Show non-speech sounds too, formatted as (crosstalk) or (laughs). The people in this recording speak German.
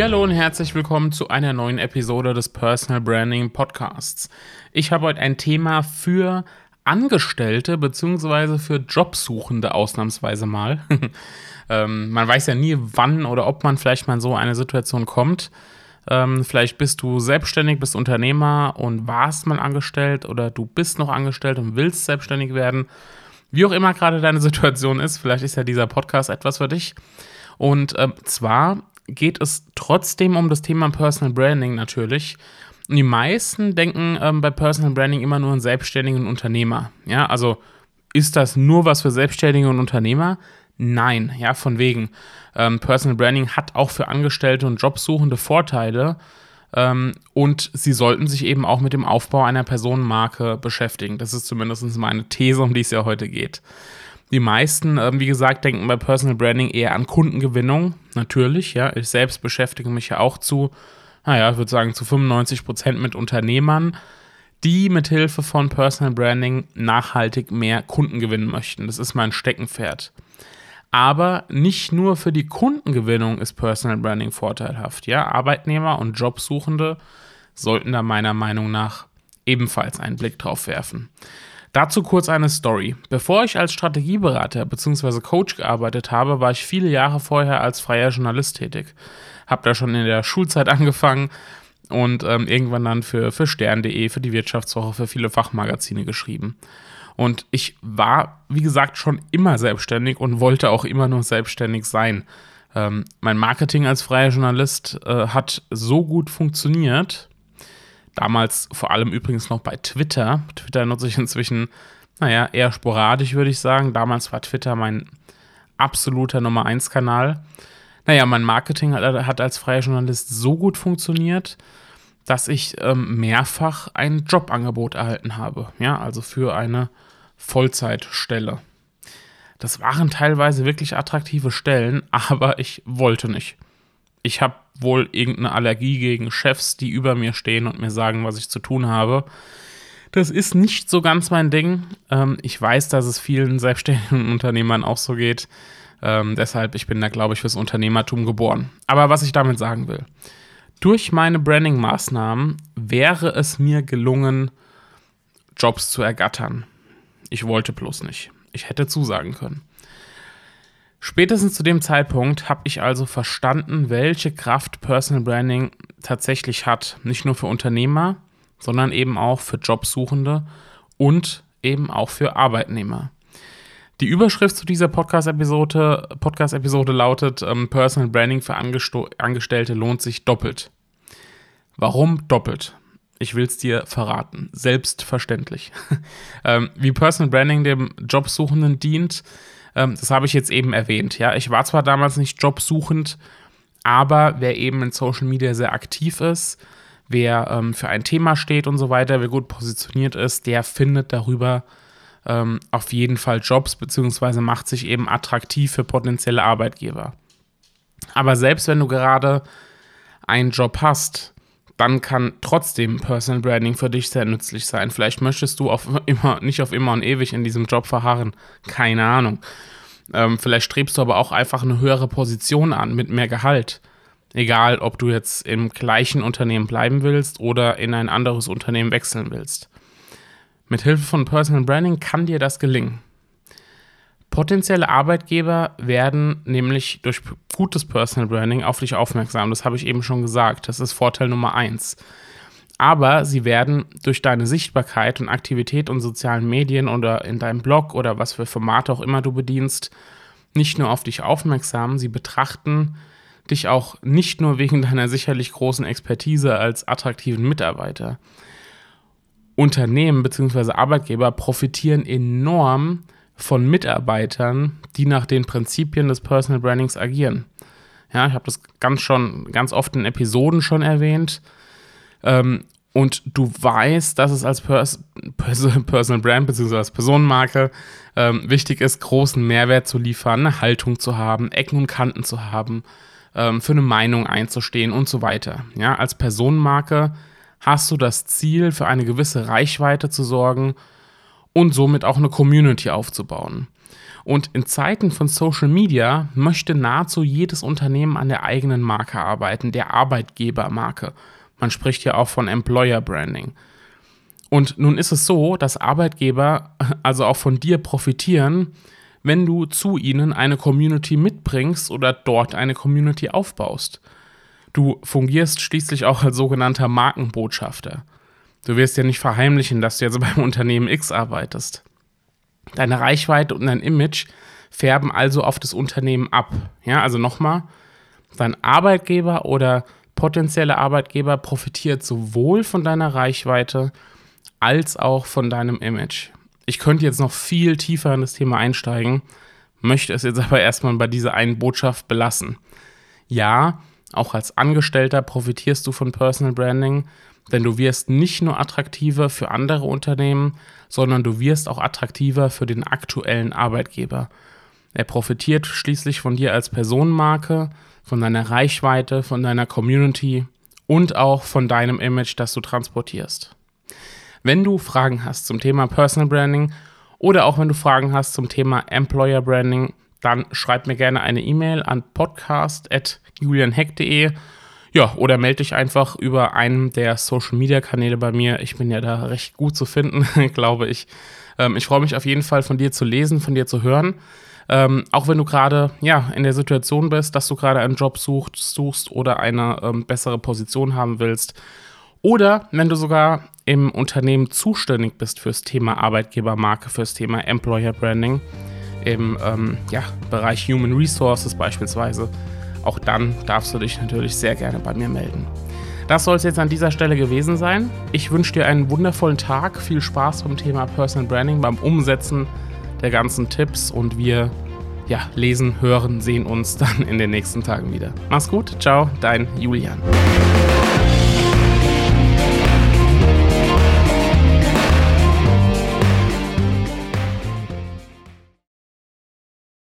Hallo und herzlich willkommen zu einer neuen Episode des Personal Branding Podcasts. Ich habe heute ein Thema für Angestellte bzw. für Jobsuchende ausnahmsweise mal. (laughs) ähm, man weiß ja nie, wann oder ob man vielleicht mal in so eine Situation kommt. Ähm, vielleicht bist du selbstständig, bist Unternehmer und warst mal angestellt oder du bist noch angestellt und willst selbstständig werden. Wie auch immer gerade deine Situation ist, vielleicht ist ja dieser Podcast etwas für dich. Und äh, zwar geht es trotzdem um das Thema Personal Branding natürlich. Und die meisten denken ähm, bei Personal Branding immer nur an selbstständigen Unternehmer. Ja, also ist das nur was für Selbstständige und Unternehmer? Nein, ja, von wegen. Ähm, Personal Branding hat auch für Angestellte und Jobsuchende Vorteile. Ähm, und sie sollten sich eben auch mit dem Aufbau einer Personenmarke beschäftigen. Das ist zumindest meine These, um die es ja heute geht. Die meisten, ähm, wie gesagt, denken bei Personal Branding eher an Kundengewinnung. Natürlich, ja. Ich selbst beschäftige mich ja auch zu, naja, ich würde sagen, zu 95 Prozent mit Unternehmern, die mit Hilfe von Personal Branding nachhaltig mehr Kunden gewinnen möchten. Das ist mein Steckenpferd. Aber nicht nur für die Kundengewinnung ist Personal Branding vorteilhaft. Ja, Arbeitnehmer und Jobsuchende sollten da meiner Meinung nach ebenfalls einen Blick drauf werfen. Dazu kurz eine Story. Bevor ich als Strategieberater bzw. Coach gearbeitet habe, war ich viele Jahre vorher als freier Journalist tätig. Hab da schon in der Schulzeit (laughs) angefangen und ähm, irgendwann dann für, für Stern.de, für die Wirtschaftswoche, für viele Fachmagazine geschrieben. Und ich war, wie gesagt, schon immer selbstständig und wollte auch immer nur selbstständig sein. Ähm, mein Marketing als freier Journalist äh, hat so gut funktioniert, Damals vor allem übrigens noch bei Twitter. Twitter nutze ich inzwischen, naja, eher sporadisch, würde ich sagen. Damals war Twitter mein absoluter Nummer 1 Kanal. Naja, mein Marketing hat, als freier Journalist so gut funktioniert, dass ich ähm, mehrfach ein Jobangebot erhalten habe. Ja, also für eine Vollzeitstelle. Das waren teilweise wirklich attraktive Stellen, (laughs) aber ich wollte nicht. Ich habe wohl irgendeine Allergie gegen Chefs, die über mir stehen und mir sagen, was ich zu tun habe. Das ist nicht so ganz mein Ding. Ähm, ich weiß, dass es vielen (laughs) selbstständigen Unternehmern auch so geht. Ähm, deshalb, ich bin da, glaube ich, fürs Unternehmertum geboren. Aber was ich damit sagen will, durch meine Branding-Maßnahmen wäre es mir gelungen, Jobs zu ergattern. Ich wollte bloß nicht. Ich hätte zusagen können. Spätestens zu dem Zeitpunkt habe ich also verstanden, welche Kraft Personal Branding tatsächlich hat. Nicht nur für Unternehmer, sondern eben auch für Jobsuchende und eben auch für Arbeitnehmer. Die Überschrift zu dieser Podcast-Episode Podcast lautet: ähm, Personal Branding für Angesto Angestellte lohnt sich doppelt. Warum doppelt? Ich will es dir verraten. Selbstverständlich. (laughs) ähm, wie Personal Branding dem Jobsuchenden dient, ähm, das habe ich jetzt eben erwähnt. Ja, ich war zwar damals nicht jobsuchend, aber wer eben in Social Media sehr aktiv ist, wer ähm, für ein Thema steht und so weiter, wer gut positioniert ist, der findet darüber ähm, auf jeden Fall Jobs, beziehungsweise macht sich eben attraktiv für potenzielle Arbeitgeber. Aber selbst wenn du gerade einen Job hast, dann kann trotzdem Personal Branding für dich sehr nützlich sein. Vielleicht möchtest du auf (laughs) immer, nicht auf immer und ewig in diesem Job verharren. Keine Ahnung. Ähm, vielleicht strebst du aber auch einfach eine höhere Position an mit mehr Gehalt. Egal, ob du jetzt im gleichen Unternehmen bleiben willst oder in ein anderes Unternehmen wechseln willst. Mit Hilfe von Personal Branding kann dir das gelingen. Potenzielle Arbeitgeber werden nämlich durch gutes Personal Branding auf dich aufmerksam. Das habe ich eben schon gesagt. Das ist Vorteil Nummer eins. Aber sie werden durch deine Sichtbarkeit und Aktivität in sozialen Medien oder in deinem Blog oder was für Formate auch immer du bedienst, nicht nur auf dich aufmerksam, sie betrachten dich auch nicht nur wegen deiner sicherlich großen Expertise als attraktiven Mitarbeiter. Unternehmen bzw. Arbeitgeber profitieren enorm von Mitarbeitern, die nach den Prinzipien des Personal Brandings agieren. Ja, ich habe das ganz schon, ganz oft in Episoden schon erwähnt. Ähm, und du weißt, dass es als Pers Pers (laughs) Personal Brand bzw. als Personenmarke ähm, wichtig ist, großen Mehrwert zu liefern, eine Haltung zu haben, Ecken und Kanten zu haben, ähm, für eine Meinung einzustehen und so weiter. Ja, als Personenmarke hast du das Ziel, für eine gewisse Reichweite zu sorgen und somit auch eine Community aufzubauen. Und in Zeiten von Social Media möchte nahezu jedes Unternehmen an der eigenen Marke arbeiten, der Arbeitgebermarke. Man spricht ja auch von Employer Branding. Und nun ist es so, dass Arbeitgeber (laughs) also auch von dir profitieren, wenn du zu ihnen eine Community mitbringst oder dort eine Community aufbaust. Du fungierst schließlich auch als sogenannter Markenbotschafter. Du wirst ja nicht verheimlichen, dass du jetzt (laughs) beim Unternehmen X arbeitest. Deine Reichweite und dein Image färben also auf das Unternehmen ab. Ja, also nochmal, dein Arbeitgeber oder potenzielle Arbeitgeber profitiert sowohl von deiner Reichweite als auch von deinem Image. Ich könnte jetzt noch viel tiefer in das Thema einsteigen, möchte es jetzt (laughs) aber erstmal bei dieser einen Botschaft belassen. Ja, auch als Angestellter profitierst du von Personal Branding, denn du wirst nicht nur attraktiver für andere Unternehmen, sondern du wirst auch attraktiver für den aktuellen Arbeitgeber. Er profitiert schließlich von dir als Personenmarke, von deiner Reichweite, von deiner Community und auch von deinem Image, das du transportierst. Wenn du Fragen hast zum Thema Personal Branding oder auch wenn du Fragen hast zum Thema Employer Branding, dann schreib mir gerne eine E-Mail an podcast.julianheck.de. Ja, oder melde dich einfach über einen der Social Media Kanäle bei mir. Ich bin ja da recht gut zu finden, (laughs) glaube ich. Ähm, ich freue mich auf jeden Fall von dir zu lesen, von dir zu hören. Ähm, auch wenn du gerade ja, in der Situation bist, dass du gerade einen Job suchst, suchst oder eine ähm, bessere Position haben willst. Oder wenn du sogar im Unternehmen zuständig bist fürs Thema Arbeitgebermarke, fürs Thema Employer Branding im ähm, ja, Bereich Human Resources beispielsweise, auch dann darfst du dich natürlich sehr gerne bei mir melden. Das soll es jetzt an dieser Stelle gewesen sein. Ich wünsche dir einen wundervollen Tag, viel Spaß beim Thema Personal Branding, beim Umsetzen der ganzen Tipps und wir ja, lesen, hören, sehen uns (laughs) dann in den nächsten Tagen wieder. Mach's gut, ciao, dein Julian.